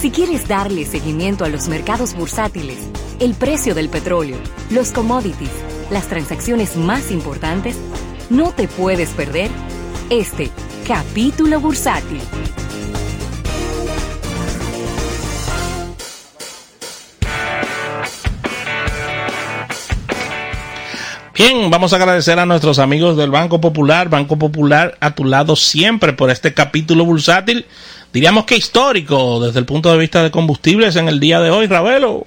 Si quieres darle seguimiento a los mercados bursátiles, el precio del petróleo, los commodities, las transacciones más importantes, no te puedes perder este capítulo bursátil. Bien, vamos a agradecer a nuestros amigos del Banco Popular, Banco Popular a tu lado siempre por este capítulo bursátil, diríamos que histórico desde el punto de vista de combustibles en el día de hoy, Ravelo.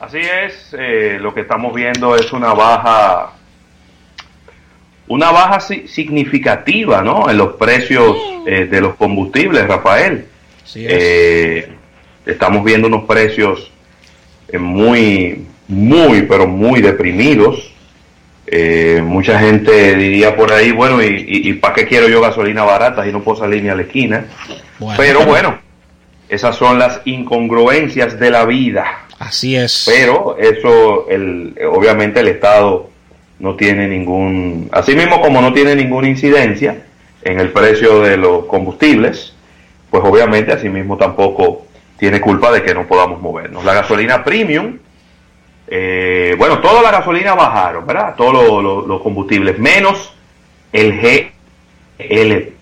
Así es, eh, lo que estamos viendo es una baja, una baja significativa, ¿no? En los precios eh, de los combustibles, Rafael. Eh, estamos viendo unos precios muy, muy, pero muy deprimidos. Eh, mucha gente diría por ahí, bueno, ¿y, para qué quiero yo gasolina barata si no puedo salir ni a la esquina? Pero bueno, esas son las incongruencias de la vida. Así es. Pero eso, el, obviamente el Estado no tiene ningún, así mismo como no tiene ninguna incidencia en el precio de los combustibles, pues obviamente así mismo tampoco tiene culpa de que no podamos movernos. La gasolina premium eh, bueno, toda la gasolina bajaron, ¿verdad? Todos los combustibles, menos el GLP.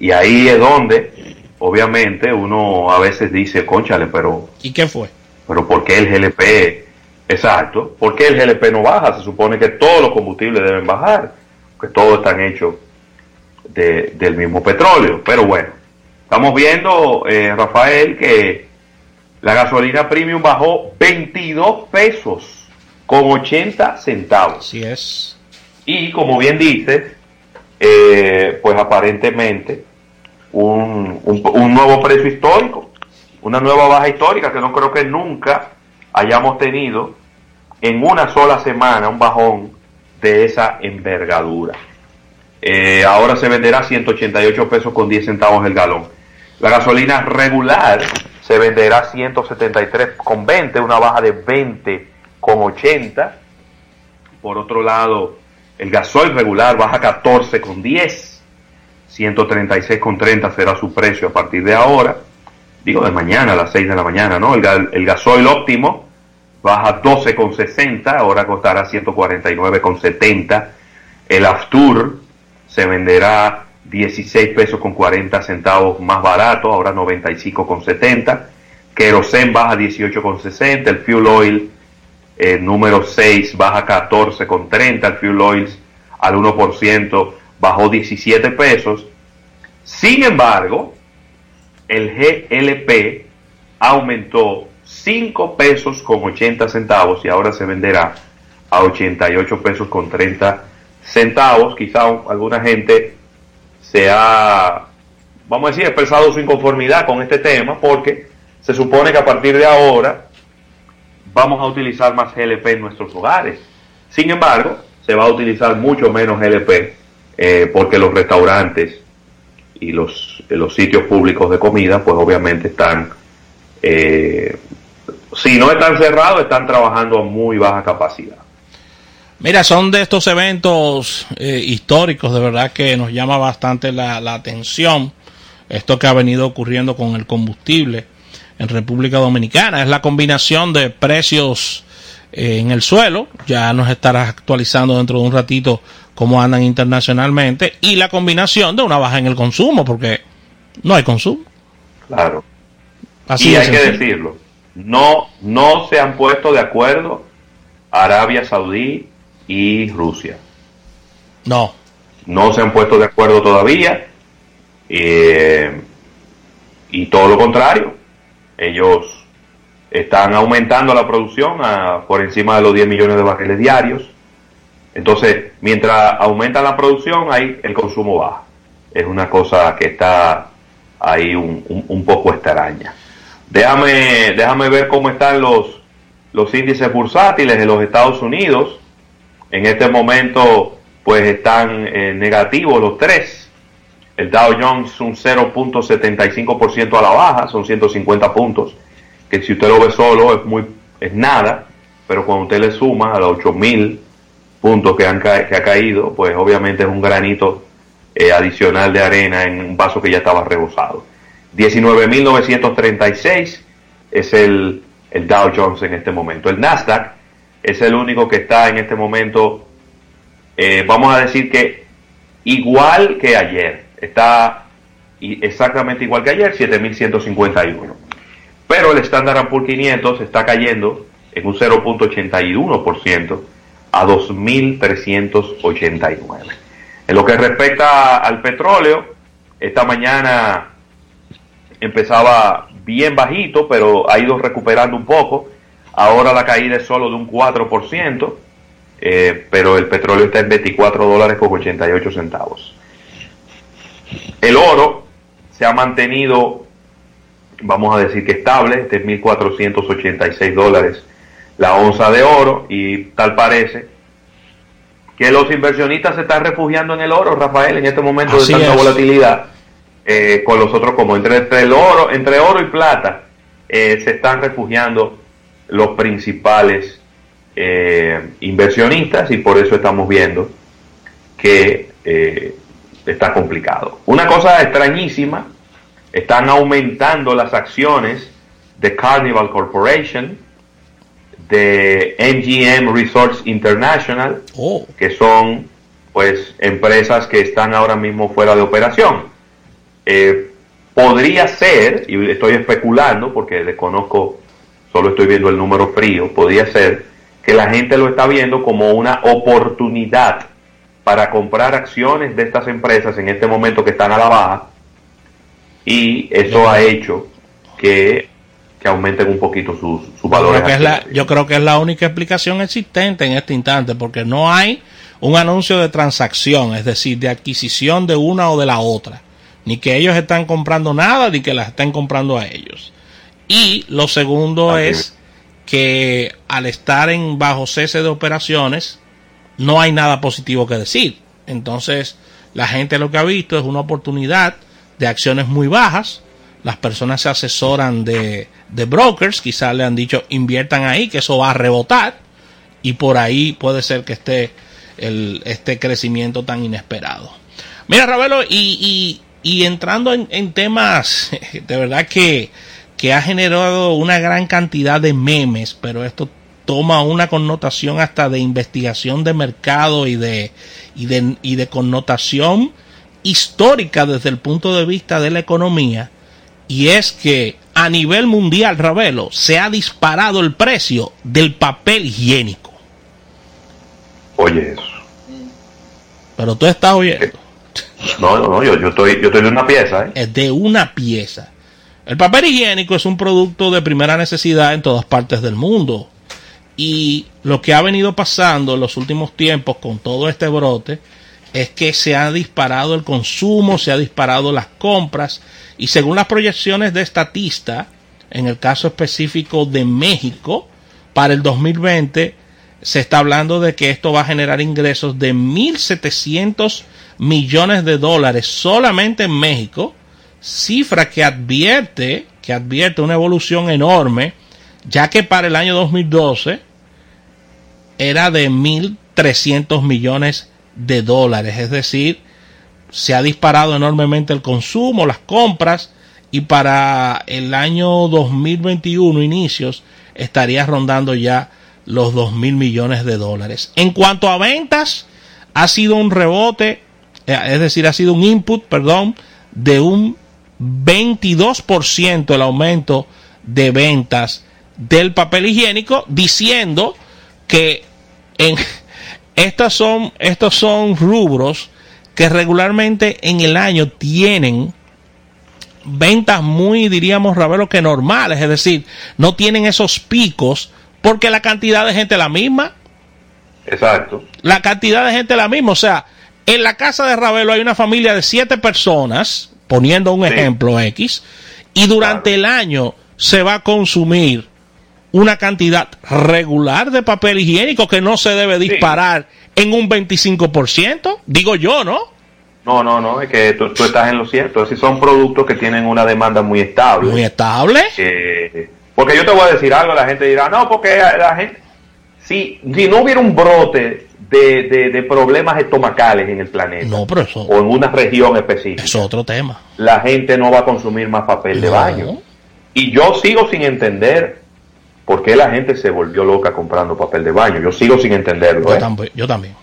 Y ahí es donde, obviamente, uno a veces dice, conchale, pero... ¿Y qué fue? Pero ¿por qué el GLP? Exacto, ¿por qué el GLP no baja? Se supone que todos los combustibles deben bajar, que todos están hechos del mismo petróleo. Pero bueno, estamos viendo, eh, Rafael, que la gasolina premium bajó 22 pesos con 80 centavos. Así es. Y como bien dices, eh, pues aparentemente un, un, nuevo precio histórico, una nueva baja histórica que no creo que nunca hayamos tenido en una sola semana un bajón de esa envergadura. Eh, ahora se venderá 188 pesos con 10 centavos el galón. La gasolina regular se venderá 173,20, una baja de 20,80. Por otro lado, el gasoil regular baja 14,10, 136,30 será su precio a partir de ahora, digo de mañana a las 6 de la mañana, ¿no? El, el gasoil óptimo baja 12,60, ahora costará 149,70. El Aftur se venderá 16 pesos con 40 centavos más barato, ahora 95 con 70. Kerosene baja 18 con 60. El fuel oil eh, número 6 baja 14 con 30. El fuel oil al 1% bajó 17 pesos. Sin embargo, el GLP aumentó 5 pesos con 80 centavos y ahora se venderá a 88 pesos con 30 centavos. Quizá alguna gente se ha, vamos a decir, expresado su inconformidad con este tema porque se supone que a partir de ahora vamos a utilizar más GLP en nuestros hogares. Sin embargo, se va a utilizar mucho menos GLP eh, porque los restaurantes y los, los sitios públicos de comida, pues obviamente están, eh, si no están cerrados, están trabajando a muy baja capacidad. Mira, son de estos eventos eh, históricos, de verdad que nos llama bastante la, atención esto que ha venido ocurriendo con el combustible en República Dominicana. Es la combinación de precios eh, en el suelo, ya nos estarás actualizando dentro de un ratito cómo andan internacionalmente, y la combinación de una baja en el consumo, porque no hay consumo. Claro. Así y hay que decirlo, no, no se han puesto de acuerdo Arabia Saudí y Rusia. No. No se han puesto de acuerdo todavía. Eh, y todo lo contrario. Ellos están aumentando la producción a, por encima de los 10 millones de barriles diarios. Entonces, mientras aumenta la producción, ahí el consumo baja. Es una cosa que está ahí un, un, poco extraña. Déjame, déjame ver cómo están los, los índices bursátiles de los Estados Unidos. En este momento, pues están eh, negativos los tres. El Dow Jones un 0.75% a la baja, son 150 puntos, que si usted lo ve solo es muy es nada, pero cuando usted le suma a los 8000 puntos que, han que ha caído, pues obviamente es un granito eh, adicional de arena en un vaso que ya estaba rebosado. 19.936 es el, el Dow Jones en este momento. El Nasdaq es el único que está en este momento, eh, vamos a decir que igual que ayer, está exactamente igual que ayer, 7.151. Pero el Standard Poor's 500 está cayendo en un 0.81% a 2.389. En lo que respecta al petróleo, esta mañana empezaba bien bajito, pero ha ido recuperando un poco. Ahora la caída es solo de un 4%, eh, pero el petróleo está en 24 dólares con 88 centavos. El oro se ha mantenido, vamos a decir que estable, este es 1.486 dólares la onza de oro y tal parece que los inversionistas se están refugiando en el oro, Rafael, en este momento de tanta volatilidad, eh, con los otros como entre, el oro, entre oro y plata, eh, se están refugiando los principales eh, inversionistas y por eso estamos viendo que está complicado. Una cosa extrañísima, están aumentando las acciones de Carnival Corporation, de MGM Resorts International, oh. que son pues empresas que están ahora mismo fuera de operación. Eh, podría ser, y estoy especulando porque desconozco, solo estoy viendo el número frío, podría ser que la gente lo está viendo como una oportunidad para comprar acciones de estas empresas en este momento que están a la baja y eso ha hecho que que aumenten un poquito su, su valor. Yo creo, que es yo creo que es la única explicación existente en este instante, porque no hay un anuncio de transacción, es decir, de adquisición de una o de la otra. Ni que ellos están comprando nada, ni que las estén comprando a ellos. Y lo segundo es que al estar en bajo cese de operaciones, no hay nada positivo que decir. Entonces, la gente lo que ha visto es una oportunidad de acciones muy bajas las personas se asesoran de, brokers, quizás le han dicho inviertan ahí, que eso va a rebotar, y por ahí puede ser que esté el, este crecimiento tan inesperado. Mira, Ravelo, y, y, entrando en, temas, de verdad que, que ha generado una gran cantidad de memes, pero esto toma una connotación hasta de investigación de mercado y de, y de, y de connotación histórica desde el punto de vista de la economía y es que a nivel mundial, Ravelo, se ha disparado el precio del papel higiénico. Oye eso. Pero tú estás oyendo. No, no, no, yo, estoy, yo estoy de una pieza. ¿eh? Es de una pieza. El papel higiénico es un producto de primera necesidad en todas partes del mundo. Y lo que ha venido pasando en los últimos tiempos con todo este brote es que se ha disparado el consumo, se ha disparado las compras y según las proyecciones de estatista, en el caso específico de México, para el 2020 se está hablando de que esto va a generar ingresos de 1.700 millones de dólares solamente en México, cifra que advierte, que advierte una evolución enorme, ya que para el año 2012 era de 1.300 millones de dólares, es decir, se ha disparado enormemente el consumo, las compras y para el año 2021 inicios estaría rondando ya los 2 mil millones de dólares. En cuanto a ventas, ha sido un rebote, eh, es decir, ha sido un input, perdón, de un 22% el aumento de ventas del papel higiénico, diciendo que en, estas son, estos son rubros que regularmente en el año tienen ventas muy, diríamos, Ravelo, que normales, es decir, no tienen esos picos porque la cantidad de gente es la misma. Exacto. La cantidad de gente es la misma, o sea, en la casa de Ravelo hay una familia de siete personas, poniendo un ejemplo X, y durante el año se va a consumir una cantidad regular de papel higiénico que no se debe disparar en un 25%, digo yo, ¿no? No, no, no, es que tú, estás en lo cierto. Es son productos que tienen una demanda muy estable. Muy estable. porque yo te voy a decir algo, la gente dirá, no, porque la gente, si, si no hubiera un brote de, de, de problemas estomacales en el planeta, No, pero eso, o en una región específica, es otro tema. la gente no va a consumir más papel de No. baño. Y yo sigo sin entender por qué la gente se volvió loca comprando papel de baño. Yo sigo sin entenderlo. Yo, ¿eh? también, yo también.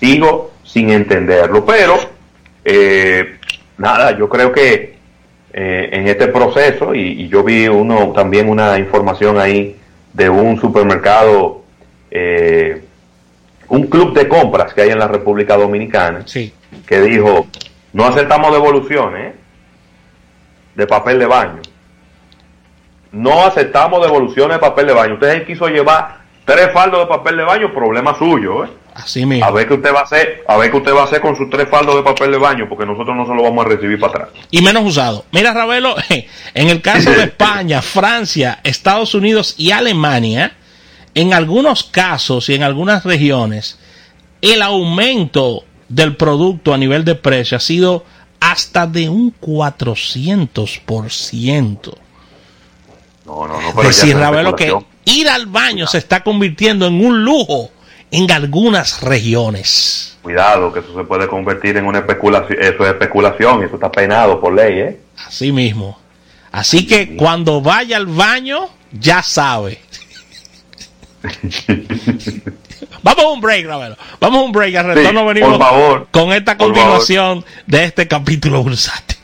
Sigo sin entenderlo. Pero, eh, nada, yo creo que eh, en este proceso, y, y yo vi uno también una información ahí de un supermercado, eh, un club de compras que hay en la República Dominicana, Sí. que dijo, no aceptamos devoluciones de papel de baño. No aceptamos devoluciones de papel de baño. Usted quiso llevar tres faldos de papel de baño, problema suyo. ¿eh? Así mismo. A ver qué usted va a hacer, a ver qué usted va a hacer con sus tres faldos de papel de baño, porque nosotros no se lo vamos a recibir para atrás. y menos usado. Mira, Ravelo, en el caso de España, Francia, Estados Unidos y Alemania, en algunos casos y en algunas regiones, el aumento del producto a nivel de precio ha sido hasta de un 400%. No, no, no. Pero decir, es Ravelo, que ir al baño se está convirtiendo en un lujo en algunas regiones. Cuidado, que eso se puede convertir en una especulación. Eso es especulación y eso está penado por ley, ¿eh? Así mismo. Así que cuando vaya al baño, ya sabe. Vamos a un break, Ravelo. Vamos a un break. Al retorno Sí, venimos por favor. con esta continuación de este capítulo bursátil.